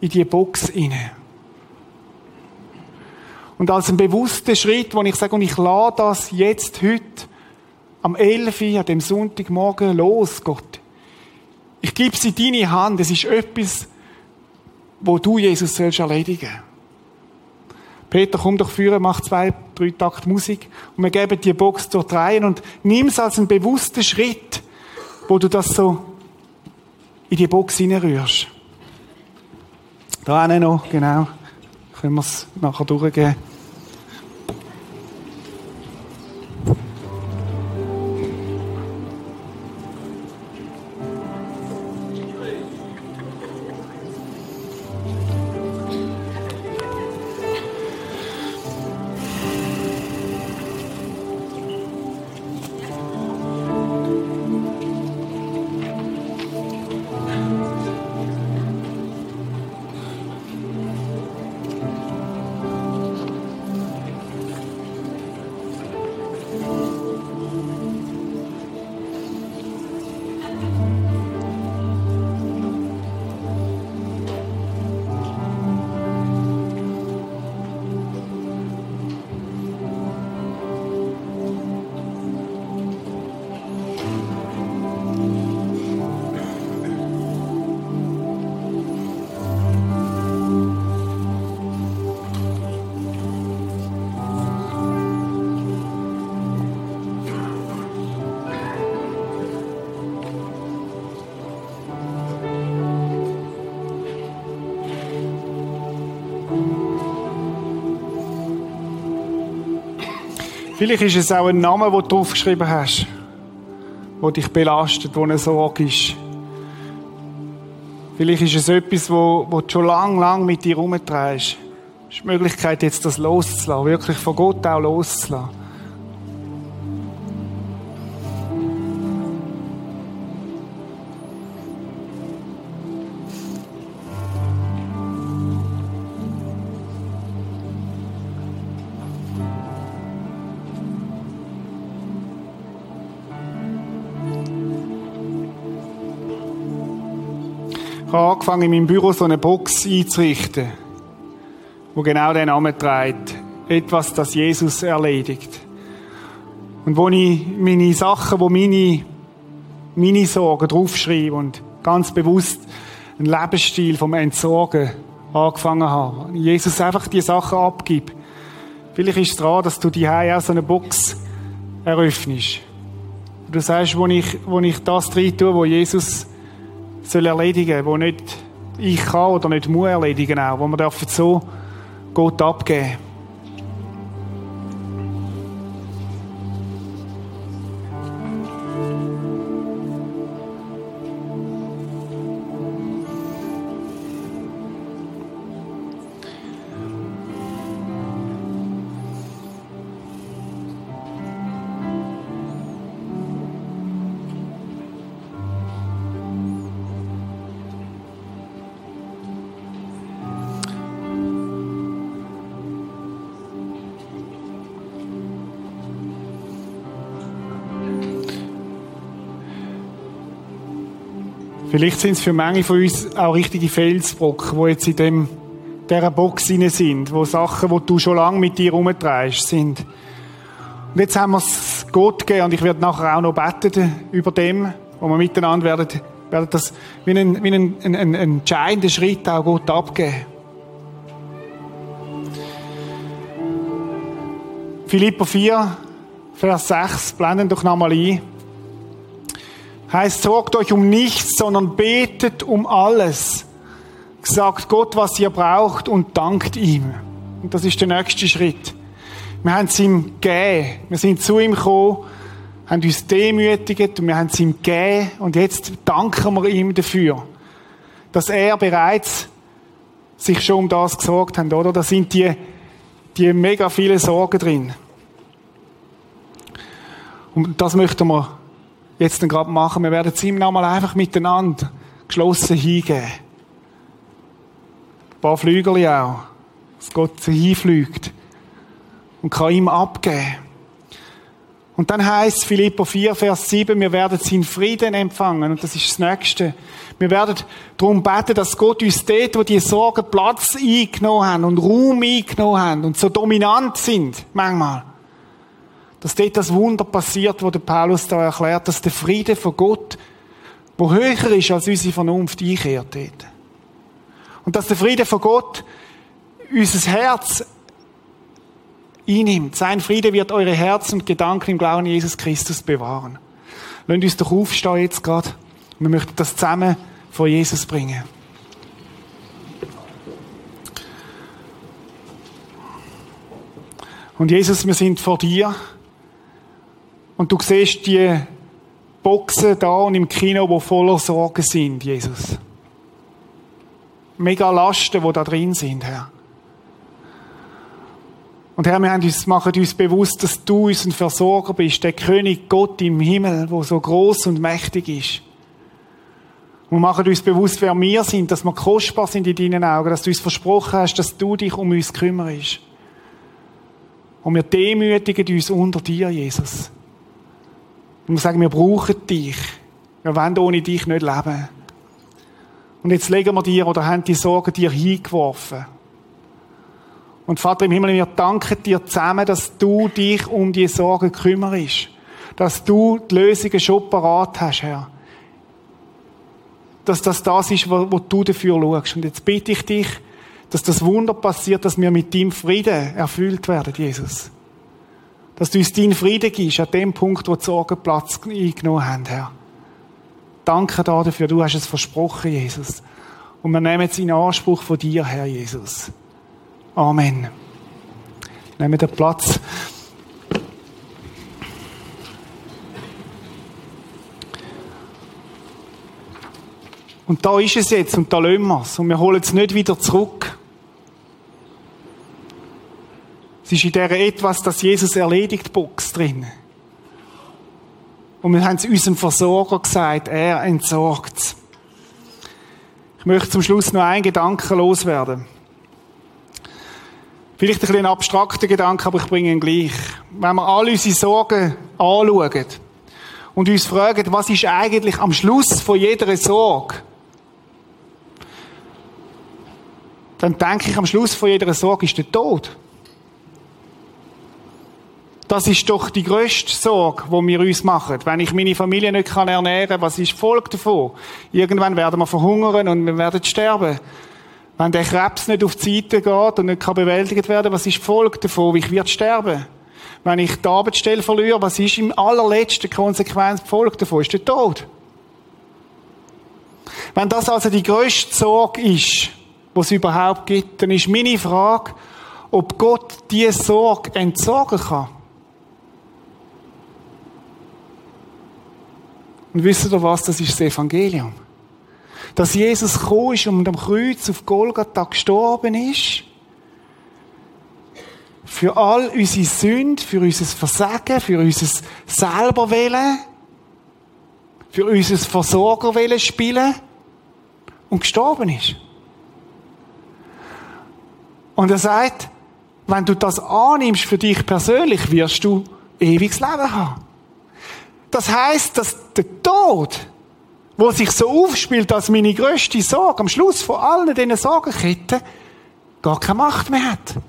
in die Box inne. Und als ein bewusster Schritt, wo ich sage, und ich lade das jetzt, heute, am 11. an dem Sonntagmorgen los, Gott. Ich gebe sie in deine Hand. Es ist etwas, wo du, Jesus, sollst erledigen. Peter, komm doch führen, mach zwei, drei Takt Musik und wir geben die Box dort rein und nimm es als einen bewussten Schritt, wo du das so in die Box hineinrührst. Da noch, genau. Können wir es nachher durchgehen. Vielleicht ist es auch ein Name, den du draufgeschrieben hast, der dich belastet, der eine Sorge ist. Vielleicht ist es etwas, wo, wo du schon lang, lang mit dir herumtreibst. Es ist die Möglichkeit, jetzt das loszulassen, wirklich von Gott auch loszulassen. Habe angefangen, in meinem Büro so eine Box einzurichten, wo genau den Namen trägt. Etwas, das Jesus erledigt. Und wo ich meine Sachen, wo meine, meine Sorgen draufschreibe und ganz bewusst einen Lebensstil vom Entsorgen angefangen habe. Jesus einfach die Sachen abgibt. Vielleicht ist es dran, dass du die auch so eine Box eröffnest. Du sagst, wo ich, wo ich das rein tue, wo Jesus soll erledigen, wo nicht ich kann oder nicht muss erledigen auch, wo wir so Gott abgeben Vielleicht sind es für manche von uns auch richtige Felsbrocken, die jetzt in dem, dieser Box hinein sind, wo Sachen, die du schon lange mit dir herumtreibst, sind. Und jetzt haben wir es Gott gegeben und ich werde nachher auch noch beten über dem, wo wir miteinander werden, werden das wie einen, wie einen, einen, einen entscheidenden Schritt auch Gott abgeben. Philipper 4, Vers 6, blenden doch nochmal ein. Heißt, sorgt euch um nichts, sondern betet um alles. Sagt Gott, was ihr braucht und dankt ihm. Und das ist der nächste Schritt. Wir haben es ihm gegeben. Wir sind zu ihm gekommen, haben uns demütigt und wir haben es ihm gegeben. Und jetzt danken wir ihm dafür, dass er bereits sich schon um das gesorgt hat, oder? Da sind die, die mega viele Sorgen drin. Und das möchten wir jetzt dann gerade machen. Wir werden es ihm nochmal einfach miteinander geschlossen hingeben. Ein paar Flügel auch, dass Gott sie hinfliegt und kann ihm abgeben. Und dann heißt Philippa 4, Vers 7, wir werden seinen Frieden empfangen. Und das ist das Nächste. Wir werden darum beten, dass Gott uns dort, wo die Sorgen Platz eingenommen haben und Raum eingenommen haben und so dominant sind, manchmal, dass dort das Wunder passiert, wo der Paulus da erklärt, dass der Friede von Gott, wo höher ist als unsere Vernunft, einkehrt dort. Und dass der Friede von Gott unser Herz einnimmt. Sein Friede wird eure Herzen und Gedanken im Glauben Jesus Christus bewahren. Lasst uns doch aufstehen jetzt gerade. Wir möchten das zusammen vor Jesus bringen. Und Jesus, wir sind vor dir. Und du siehst die Boxen da und im Kino, wo voller Sorgen sind, Jesus. Mega Lasten, wo da drin sind, Herr. Und Herr, wir haben uns, machen uns bewusst, dass du unser Versorger bist, der König Gott im Himmel, wo so groß und mächtig ist. Und wir machen uns bewusst, wer wir sind, dass wir kostbar sind in deinen Augen, dass du uns versprochen hast, dass du dich um uns kümmerst. Und wir demütigen uns unter dir, Jesus. Und wir sagen, wir brauchen dich. Wir wollen ohne dich nicht leben. Und jetzt legen wir dir oder haben die Sorgen dir hingeworfen. Und Vater im Himmel, wir danken dir zusammen, dass du dich um die Sorgen kümmerst. Dass du die Lösungen schon parat hast, Herr. Dass das das ist, wo, wo du dafür schaust. Und jetzt bitte ich dich, dass das Wunder passiert, dass wir mit deinem Frieden erfüllt werden, Jesus. Dass du uns deinen Frieden gibst, an dem Punkt, wo die Sorgen Platz eingenommen haben, Herr. Danke dafür, du hast es versprochen, Jesus. Und wir nehmen jetzt in Anspruch von dir, Herr Jesus. Amen. Nehmen den Platz. Und da ist es jetzt und da lassen wir es. Und wir holen es nicht wieder zurück. Es ist in dieser etwas, das Jesus erledigt Box drin. Und wir haben es unserem Versorger gesagt, er entsorgt es. Ich möchte zum Schluss noch einen Gedanken loswerden. Vielleicht ein bisschen abstrakter Gedanke, aber ich bringe ihn gleich. Wenn wir alle unsere Sorgen anschauen und uns fragen, was ist eigentlich am Schluss von jeder Sorge, dann denke ich, am Schluss von jeder Sorge ist der Tod. Das ist doch die grösste Sorge, die wir uns machen. Wenn ich meine Familie nicht ernähren kann, was ist die Folge davon? Irgendwann werden wir verhungern und wir werden sterben. Wenn der Krebs nicht auf die Seite geht und nicht kann bewältigt werden, was ist die Folge davon? Ich werde sterben. Wenn ich die Arbeitsstelle verliere, was ist im allerletzten Konsequenz die Folge davon? Ist der Tod. Wenn das also die grösste Sorge ist, die es überhaupt gibt, dann ist meine Frage, ob Gott diese Sorge entsorgen kann. Und wisst ihr was? Das ist das Evangelium dass Jesus gekommen ist und am Kreuz auf Golgatha gestorben ist. Für all unsere Sünden, für unser Versagen, für unser Selberwillen, für unser Versorgerwillen spielen und gestorben ist. Und er sagt, wenn du das annimmst für dich persönlich, wirst du ewiges Leben haben. Das heißt, dass der Tod wo sich so aufspielt als meine grösste Sorge, am Schluss von allen diesen Sorgenketten, gar keine Macht mehr hat. Ein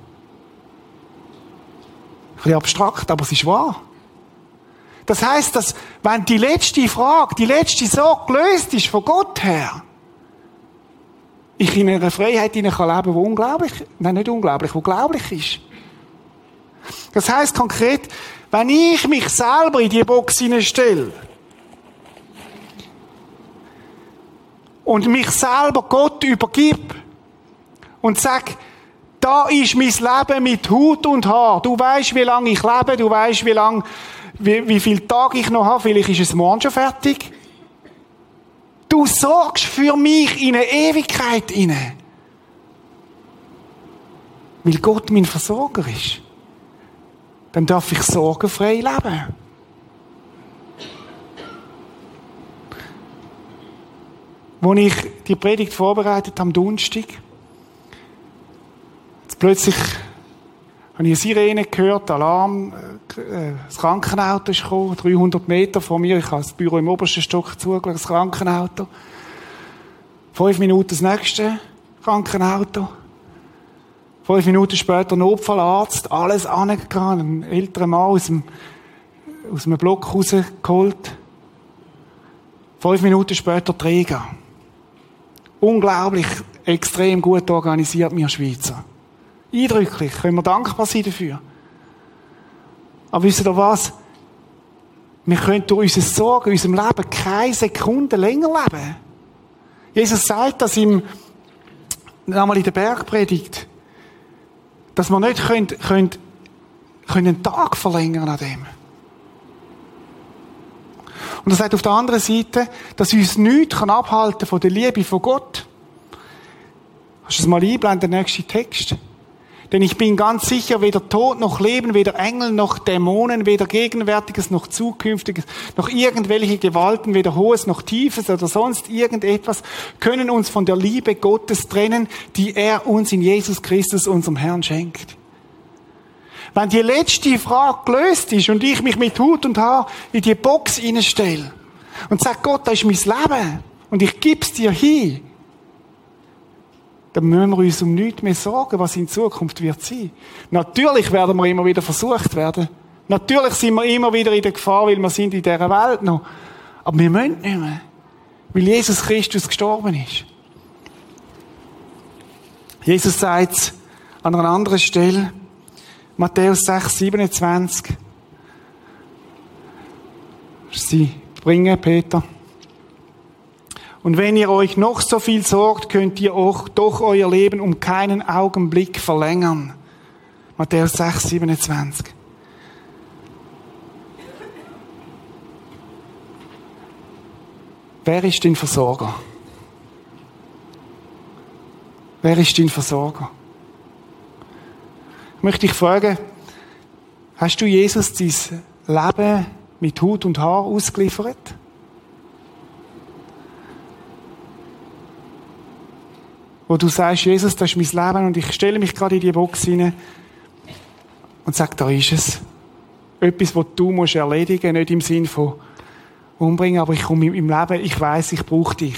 bisschen abstrakt, aber es ist wahr. Das heißt, dass wenn die letzte Frage, die letzte Sorge gelöst ist von Gott her, ich in einer Freiheit leben kann leben, die unglaublich, nein, nicht unglaublich, die glaublich ist. Das heißt konkret, wenn ich mich selber in die Box stelle und mich selber Gott übergib und sag, da ist mein Leben mit Hut und Haar. Du weißt, wie lange ich lebe, du weißt, wie lange, wie, wie viel Tage ich noch habe. Vielleicht ist es morgen schon fertig. Du sorgst für mich in eine Ewigkeit inne. Weil Gott mein Versorger ist. Dann darf ich sorgenfrei leben. Als ich die Predigt vorbereitet am Donnerstag, plötzlich habe ich eine Sirene gehört, Alarm, äh, das Krankenauto ist gekommen, 300 Meter vor mir, ich habe das Büro im obersten Stock zugeschaut, das Krankenauto. Fünf Minuten das nächste Krankenauto. Fünf Minuten später Notfallarzt, alles angegangen, ein älterer Mann aus dem, aus dem Block rausgeholt. Fünf Minuten später Träger. Unglaublich, extrem gut organisiert, wir Schweizer. Eindrücklich, können wir dankbar sein dafür. Aber wisst ihr was? Wir können durch unsere Sorgen, unserem Leben keine Sekunde länger leben. Jesus sagt das im, einmal in der Bergpredigt, dass wir nicht können, können, können einen Tag verlängern an dem. Und er sagt auf der anderen Seite, dass uns nichts abhalten von der Liebe von Gott. Hast du es mal einblenden, der nächste Text? Denn ich bin ganz sicher, weder Tod noch Leben, weder Engel noch Dämonen, weder Gegenwärtiges noch Zukünftiges, noch irgendwelche Gewalten, weder Hohes noch Tiefes oder sonst irgendetwas, können uns von der Liebe Gottes trennen, die er uns in Jesus Christus, unserem Herrn, schenkt. Wenn die letzte Frage gelöst ist und ich mich mit Hut und Haar in die Box stelle und sage, Gott, das ist mein Leben und ich gib's dir hin, dann müssen wir uns um nichts mehr sorgen, was in Zukunft wird sein. Natürlich werden wir immer wieder versucht werden. Natürlich sind wir immer wieder in der Gefahr, weil wir sind in dieser Welt noch. Aber wir müssen nicht mehr. Weil Jesus Christus gestorben ist. Jesus sagt an einer anderen Stelle, Matthäus 6, 27, Sie bringen, Peter. Und wenn ihr euch noch so viel sorgt, könnt ihr auch doch euer Leben um keinen Augenblick verlängern. Matthäus 6, 27. Wer ist dein Versorger? Wer ist dein Versorger? Ich möchte dich fragen, hast du Jesus dein Leben mit Hut und Haar ausgeliefert? wo du sagst, Jesus, das ist mein Leben und ich stelle mich gerade in die Box hinein und sage, da ist es. Etwas, was du musst erledigen, nicht im Sinn von umbringen, aber ich komme im Leben, ich weiß, ich brauche dich.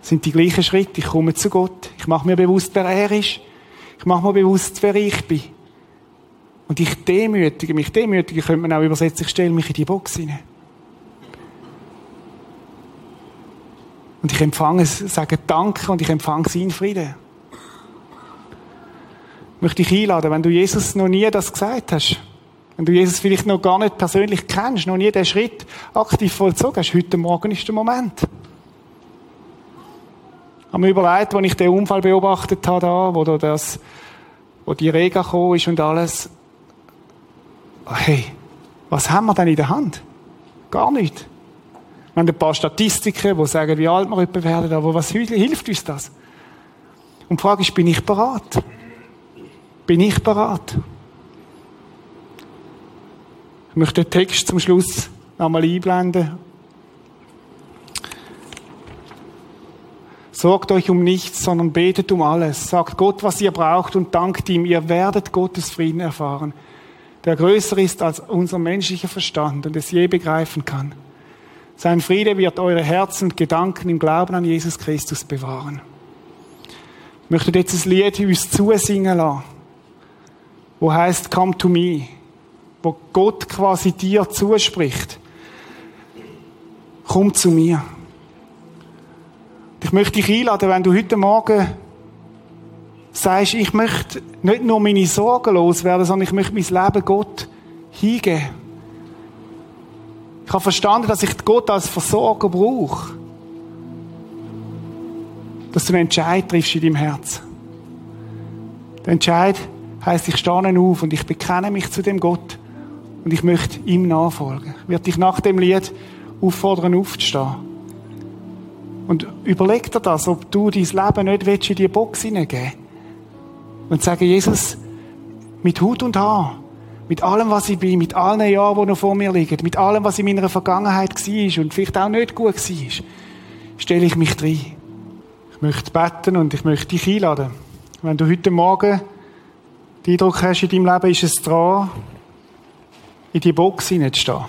Das sind die gleichen Schritte. Ich komme zu Gott. Ich mache mir bewusst, wer er ist. Ich mache mir bewusst, wer ich bin. Und ich demütige mich. Demütige könnte man auch übersetzen. Ich stelle mich in die Box hinein. Und ich empfange sage Danke und ich empfange seinen Frieden. Ich möchte dich einladen, wenn du Jesus noch nie das gesagt hast, wenn du Jesus vielleicht noch gar nicht persönlich kennst, noch nie den Schritt aktiv vollzogen hast, heute Morgen ist der Moment. Habe mir überlegt, als ich den Unfall beobachtet habe, da, wo, das, wo die Rega gekommen ist und alles. Hey, was haben wir denn in der Hand? Gar nichts. Wir haben ein paar Statistiken, die sagen, wie alt wir etwa werden, aber was hilft uns das? Und die Frage ist, bin ich bereit? Bin ich bereit? Ich möchte den Text zum Schluss nochmal einblenden. Sorgt euch um nichts, sondern betet um alles. Sagt Gott, was ihr braucht und dankt ihm. Ihr werdet Gottes Frieden erfahren, der größer ist als unser menschlicher Verstand und es je begreifen kann. Sein Friede wird eure Herzen und Gedanken im Glauben an Jesus Christus bewahren. Ich möchte jetzt ein Lied uns zusingen lassen, wo heißt Come to me, wo Gott quasi dir zuspricht. Komm zu mir. Ich möchte dich einladen, wenn du heute Morgen sagst, ich möchte nicht nur meine Sorgen loswerden, sondern ich möchte mein Leben Gott hingeben. Ich habe verstanden, dass ich Gott als Versorger brauche. Dass du einen Entscheid triffst in deinem Herz. Der Entscheid heisst, ich stehe auf und ich bekenne mich zu dem Gott und ich möchte ihm nachfolgen. Ich werde dich nach dem Lied auffordern, aufzustehen. Und überleg dir das, ob du dein Leben nicht in die Box hineingeben willst und sagen, Jesus, mit Hut und Haar, mit allem, was ich bin, mit allen Jahren, die noch vor mir liegen, mit allem, was in meiner Vergangenheit war und vielleicht auch nicht gut war, stelle ich mich rein. Ich möchte beten und ich möchte dich einladen. Wenn du heute Morgen den Eindruck hast, in deinem Leben ist es dran, in die Box hineinzustehen.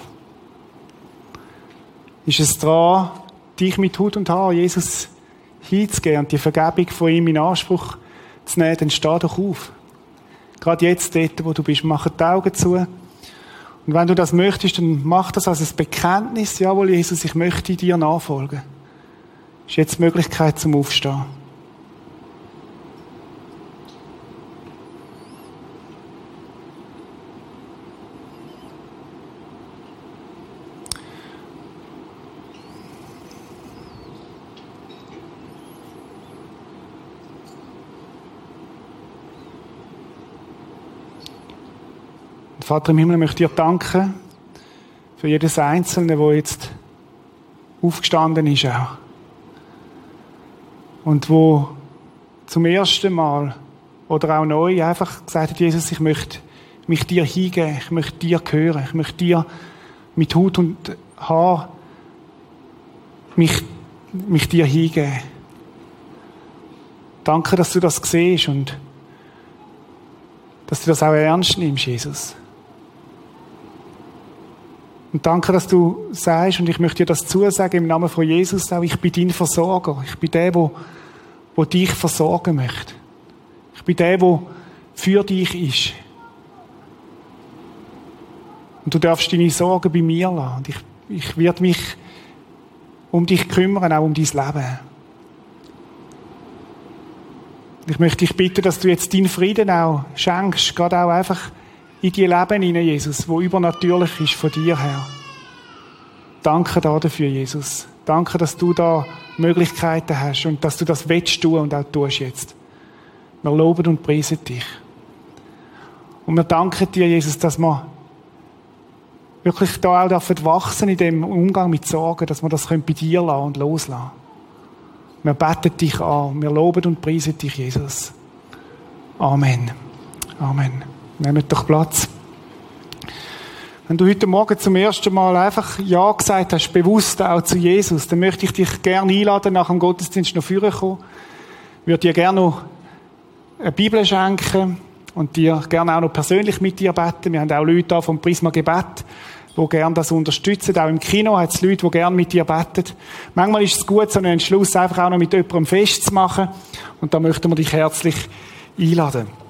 Ist es dran, dich mit Hut und Haar, Jesus, hinzugeben und die Vergebung von ihm in Anspruch zu nehmen, dann steh doch auf. Gerade jetzt, dort, wo du bist, mach die Augen zu. Und wenn du das möchtest, dann mach das als ein Bekenntnis. Jawohl, Jesus, ich möchte dir nachfolgen. Ist jetzt die Möglichkeit zum Aufstehen. Vater im Himmel, möchte dir danken für jedes Einzelne, wo jetzt aufgestanden ist auch. Und wo zum ersten Mal oder auch neu einfach gesagt hat, Jesus, ich möchte mich dir hingeben, ich möchte dir gehören, ich möchte dir mit Hut und Haar mich, mich dir hingeben. Danke, dass du das siehst und dass du das auch ernst nimmst, Jesus. Und danke, dass du sagst, und ich möchte dir das zusagen im Namen von Jesus auch, ich bin dein Versorger. Ich bin der, wo dich versorgen möchte. Ich bin der, wo für dich ist. Und du darfst deine Sorgen bei mir lassen. Und ich, ich werde mich um dich kümmern, auch um dein Leben. Ich möchte dich bitten, dass du jetzt deinen Frieden auch schenkst, gerade auch einfach in die Leben hinein, Jesus, wo übernatürlich ist von dir her. Danke dafür, Jesus. Danke, dass du da Möglichkeiten hast und dass du das willst tun und auch tust jetzt. Wir loben und preisen dich. Und wir danken dir, Jesus, dass wir wirklich da auch wachsen in dem Umgang mit Sorgen, dass wir das bei dir lassen und loslassen. Wir beten dich an. Wir loben und preisen dich, Jesus. Amen. Amen. Nehmt doch Platz. Wenn du heute Morgen zum ersten Mal einfach Ja gesagt hast, bewusst auch zu Jesus, dann möchte ich dich gerne einladen, nach dem Gottesdienst noch vorkommen. Ich würde dir gerne noch eine Bibel schenken und dir gerne auch noch persönlich mit dir beten. Wir haben auch Leute da vom Prisma Gebet, die gerne das unterstützen. Auch im Kino hat es Leute, die gerne mit dir beten. Manchmal ist es gut, so einen Entschluss einfach auch noch mit jemandem festzumachen. Und da möchten wir dich herzlich einladen.